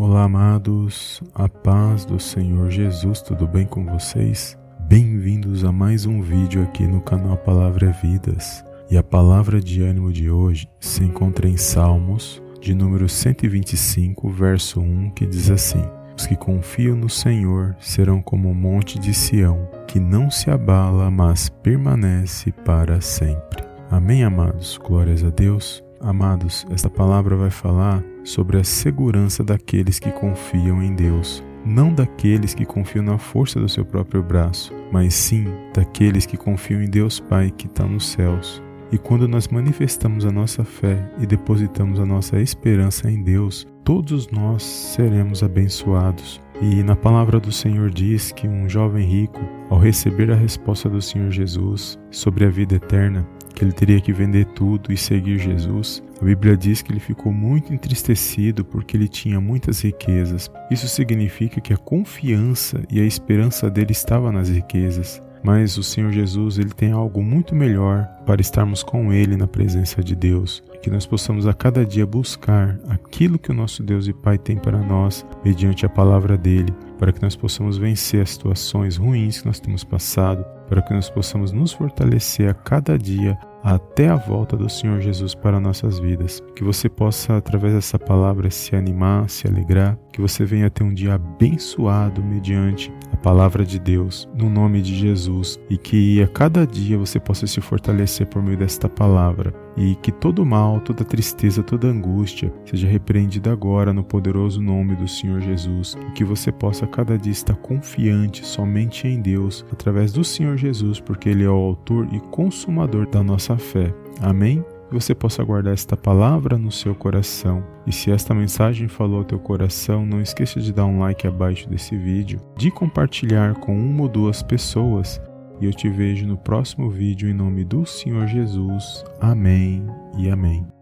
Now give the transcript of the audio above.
Olá, amados, a paz do Senhor Jesus, tudo bem com vocês? Bem-vindos a mais um vídeo aqui no canal Palavra é Vidas. E a palavra de ânimo de hoje se encontra em Salmos, de número 125, verso 1, que diz assim: Os que confiam no Senhor serão como o monte de Sião, que não se abala, mas permanece para sempre. Amém, amados? Glórias a Deus. Amados, esta palavra vai falar sobre a segurança daqueles que confiam em Deus, não daqueles que confiam na força do seu próprio braço, mas sim daqueles que confiam em Deus Pai que está nos céus. E quando nós manifestamos a nossa fé e depositamos a nossa esperança em Deus, todos nós seremos abençoados. E na palavra do Senhor diz que um jovem rico, ao receber a resposta do Senhor Jesus sobre a vida eterna, que ele teria que vender tudo e seguir Jesus, a Bíblia diz que ele ficou muito entristecido porque ele tinha muitas riquezas. Isso significa que a confiança e a esperança dele estava nas riquezas. Mas o Senhor Jesus, ele tem algo muito melhor para estarmos com ele na presença de Deus, que nós possamos a cada dia buscar aquilo que o nosso Deus e Pai tem para nós mediante a palavra dele, para que nós possamos vencer as situações ruins que nós temos passado, para que nós possamos nos fortalecer a cada dia até a volta do Senhor Jesus para nossas vidas. Que você possa, através dessa palavra, se animar, se alegrar, que você venha ter um dia abençoado mediante a palavra de Deus, no nome de Jesus, e que a cada dia você possa se fortalecer por meio desta palavra, e que todo mal, toda tristeza, toda angústia seja repreendida agora no poderoso nome do Senhor Jesus, e que você possa cada dia estar confiante somente em Deus, através do Senhor Jesus, porque Ele é o autor e consumador da nossa fé. Amém? Que você possa guardar esta palavra no seu coração. E se esta mensagem falou ao teu coração, não esqueça de dar um like abaixo desse vídeo, de compartilhar com uma ou duas pessoas. E eu te vejo no próximo vídeo em nome do Senhor Jesus. Amém e amém.